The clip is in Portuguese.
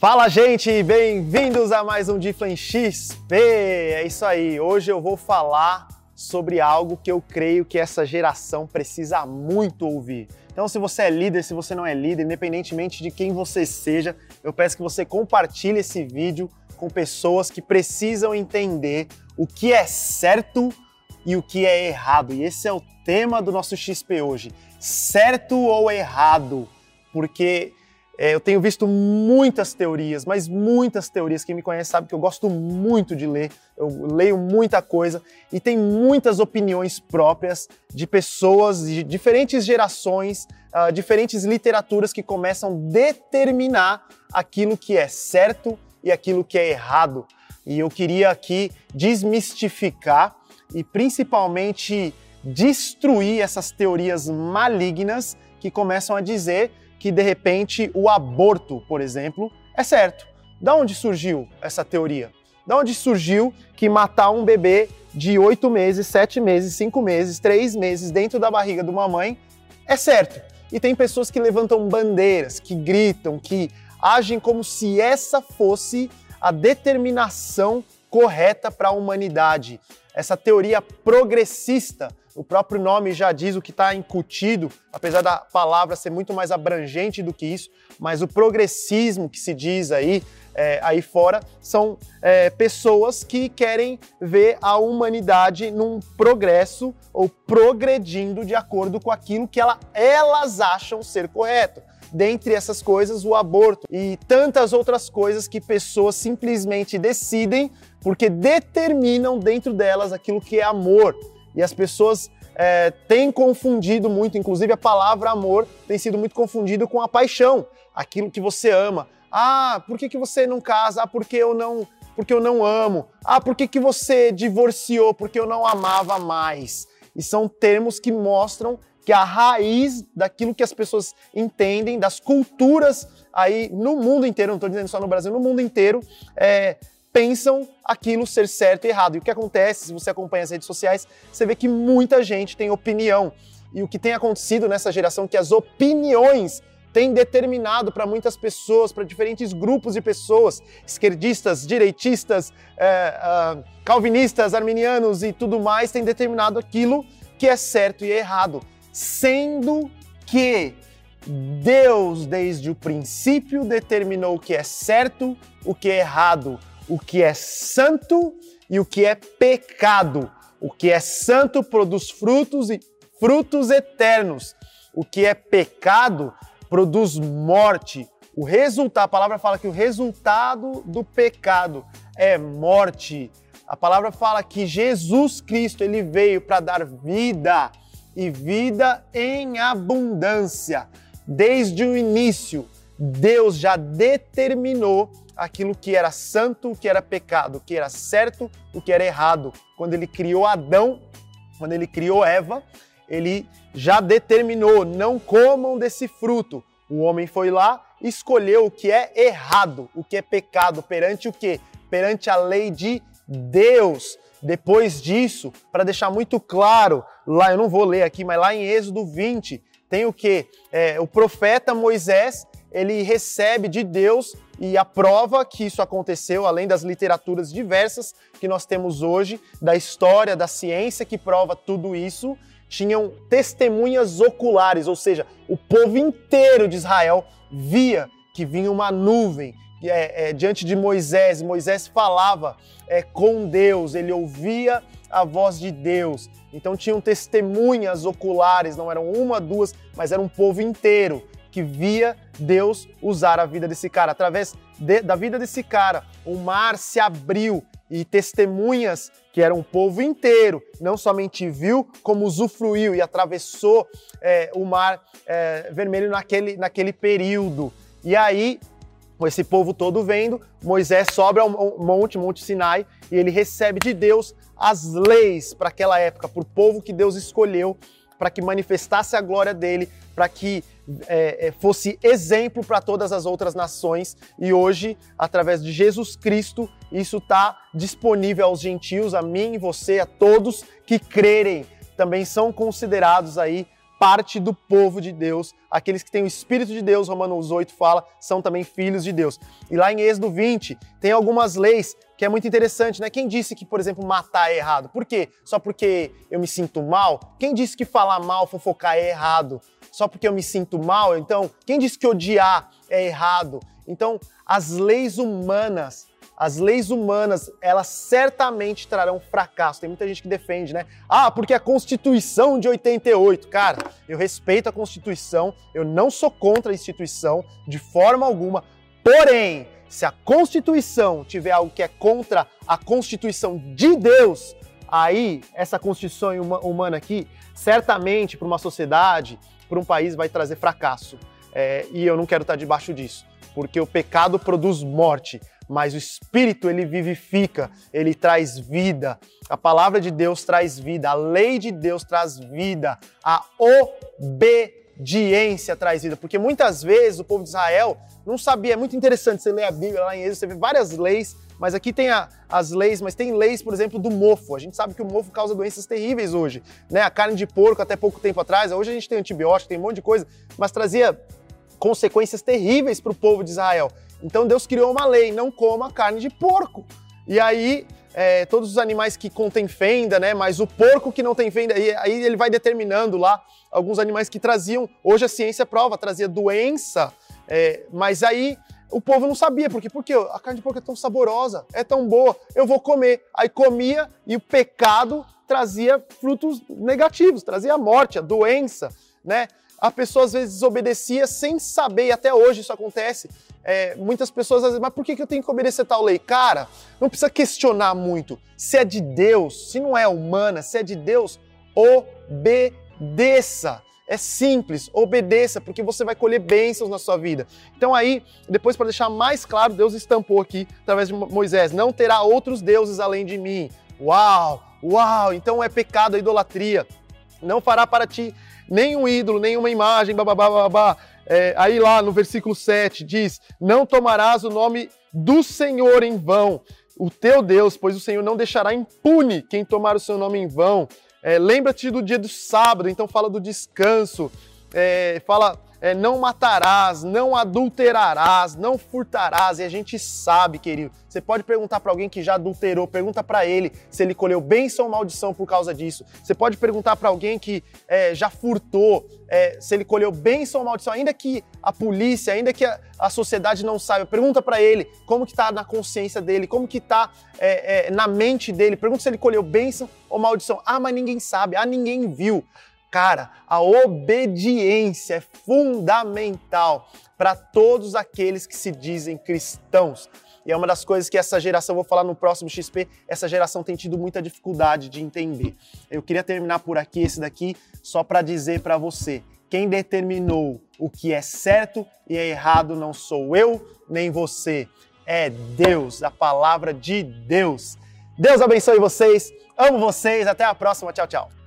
Fala, gente! Bem-vindos a mais um Diflan XP! É isso aí, hoje eu vou falar sobre algo que eu creio que essa geração precisa muito ouvir. Então, se você é líder, se você não é líder, independentemente de quem você seja, eu peço que você compartilhe esse vídeo com pessoas que precisam entender o que é certo e o que é errado. E esse é o tema do nosso XP hoje: certo ou errado? Porque é, eu tenho visto muitas teorias, mas muitas teorias. Quem me conhece sabe que eu gosto muito de ler, eu leio muita coisa e tem muitas opiniões próprias de pessoas de diferentes gerações, uh, diferentes literaturas que começam a determinar aquilo que é certo e aquilo que é errado. E eu queria aqui desmistificar e principalmente destruir essas teorias malignas que começam a dizer que de repente o aborto, por exemplo, é certo. Da onde surgiu essa teoria? Da onde surgiu que matar um bebê de oito meses, sete meses, cinco meses, três meses dentro da barriga de uma mãe é certo? E tem pessoas que levantam bandeiras, que gritam, que agem como se essa fosse a determinação correta para a humanidade. Essa teoria progressista o próprio nome já diz o que está incutido, apesar da palavra ser muito mais abrangente do que isso, mas o progressismo que se diz aí, é, aí fora são é, pessoas que querem ver a humanidade num progresso ou progredindo de acordo com aquilo que ela, elas acham ser correto. Dentre essas coisas, o aborto e tantas outras coisas que pessoas simplesmente decidem porque determinam dentro delas aquilo que é amor e as pessoas é, têm confundido muito, inclusive a palavra amor tem sido muito confundido com a paixão, aquilo que você ama. Ah, por que, que você não casa? Ah, porque eu não, porque eu não amo. Ah, por que, que você divorciou? Porque eu não amava mais. E são termos que mostram que a raiz daquilo que as pessoas entendem, das culturas aí no mundo inteiro, não estou dizendo só no Brasil, no mundo inteiro, é, pensam aquilo ser certo e errado. E o que acontece, se você acompanha as redes sociais, você vê que muita gente tem opinião. E o que tem acontecido nessa geração é que as opiniões têm determinado para muitas pessoas, para diferentes grupos de pessoas, esquerdistas, direitistas, é, uh, calvinistas, arminianos e tudo mais, têm determinado aquilo que é certo e errado. Sendo que Deus, desde o princípio, determinou o que é certo, o que é errado o que é santo e o que é pecado. O que é santo produz frutos e frutos eternos. O que é pecado produz morte. O resultado, a palavra fala que o resultado do pecado é morte. A palavra fala que Jesus Cristo ele veio para dar vida e vida em abundância. Desde o início, Deus já determinou aquilo que era santo, o que era pecado, o que era certo, o que era errado. Quando ele criou Adão, quando ele criou Eva, ele já determinou: não comam desse fruto. O homem foi lá, escolheu o que é errado, o que é pecado, perante o que? Perante a lei de Deus. Depois disso, para deixar muito claro, lá eu não vou ler aqui, mas lá em Êxodo 20, tem o que? É, o profeta Moisés ele recebe de Deus e a prova que isso aconteceu, além das literaturas diversas que nós temos hoje, da história, da ciência que prova tudo isso, tinham testemunhas oculares, ou seja, o povo inteiro de Israel via que vinha uma nuvem é, é, diante de Moisés, Moisés falava é, com Deus, ele ouvia a voz de Deus. Então tinham testemunhas oculares, não eram uma, duas, mas era um povo inteiro que via Deus usar a vida desse cara. Através de, da vida desse cara, o mar se abriu e testemunhas que era um povo inteiro, não somente viu, como usufruiu e atravessou é, o mar é, vermelho naquele, naquele período. E aí, com esse povo todo vendo, Moisés sobe ao monte, Monte Sinai, e ele recebe de Deus as leis para aquela época, para o povo que Deus escolheu, para que manifestasse a glória dele, para que é, é, fosse exemplo para todas as outras nações e hoje, através de Jesus Cristo, isso está disponível aos gentios, a mim, você, a todos que crerem. Também são considerados aí parte do povo de Deus. Aqueles que têm o Espírito de Deus, Romanos 8 fala, são também filhos de Deus. E lá em Êxodo 20, tem algumas leis que é muito interessante, né? Quem disse que, por exemplo, matar é errado? Por quê? Só porque eu me sinto mal? Quem disse que falar mal, fofocar é errado? Só porque eu me sinto mal? Então, quem disse que odiar é errado? Então, as leis humanas, as leis humanas, elas certamente trarão fracasso. Tem muita gente que defende, né? Ah, porque a Constituição de 88. Cara, eu respeito a Constituição, eu não sou contra a instituição de forma alguma, porém, se a Constituição tiver algo que é contra a Constituição de Deus, aí essa Constituição humana aqui, certamente para uma sociedade, para um país, vai trazer fracasso. É, e eu não quero estar debaixo disso, porque o pecado produz morte, mas o Espírito ele vivifica, ele traz vida. A palavra de Deus traz vida, a lei de Deus traz vida, a obediência traz vida, porque muitas vezes o povo de Israel não sabia, é muito interessante você ler a Bíblia lá em Êxodo, você vê várias leis, mas aqui tem a, as leis, mas tem leis, por exemplo, do mofo. A gente sabe que o mofo causa doenças terríveis hoje, né? A carne de porco até pouco tempo atrás, hoje a gente tem antibiótico, tem um monte de coisa, mas trazia consequências terríveis para o povo de Israel. Então Deus criou uma lei, não coma carne de porco. E aí é, todos os animais que contêm fenda, né? Mas o porco que não tem fenda, e aí ele vai determinando lá alguns animais que traziam. Hoje a ciência prova, trazia doença é, mas aí o povo não sabia, porque porque a carne de porco é tão saborosa, é tão boa, eu vou comer. Aí comia e o pecado trazia frutos negativos, trazia a morte, a doença, né? A pessoa às vezes desobedecia sem saber, e até hoje isso acontece. É, muitas pessoas às vezes, mas por que eu tenho que obedecer tal lei? Cara, não precisa questionar muito. Se é de Deus, se não é humana, se é de Deus, obedeça. É simples, obedeça, porque você vai colher bênçãos na sua vida. Então aí, depois para deixar mais claro, Deus estampou aqui através de Moisés: não terá outros deuses além de mim. Uau, uau! Então é pecado a idolatria. Não fará para ti nenhum ídolo, nenhuma imagem, bababá, babá. É, aí lá no versículo 7 diz: Não tomarás o nome do Senhor em vão, o teu Deus, pois o Senhor não deixará impune quem tomar o seu nome em vão. É, Lembra-te do dia do sábado, então fala do descanso, é, fala é, não matarás, não adulterarás, não furtarás. E a gente sabe, querido. Você pode perguntar para alguém que já adulterou, pergunta para ele se ele colheu bênção ou maldição por causa disso. Você pode perguntar para alguém que é, já furtou, é, se ele colheu bênção ou maldição, ainda que a polícia, ainda que a, a sociedade não saiba. Pergunta para ele como que tá na consciência dele, como que tá é, é, na mente dele. Pergunta se ele colheu bênção ou maldição. Ah, mas ninguém sabe. Ah, ninguém viu. Cara, a obediência é fundamental para todos aqueles que se dizem cristãos. E é uma das coisas que essa geração, vou falar no próximo XP, essa geração tem tido muita dificuldade de entender. Eu queria terminar por aqui esse daqui só para dizer para você, quem determinou o que é certo e é errado não sou eu nem você, é Deus, a palavra de Deus. Deus abençoe vocês. Amo vocês. Até a próxima. Tchau, tchau.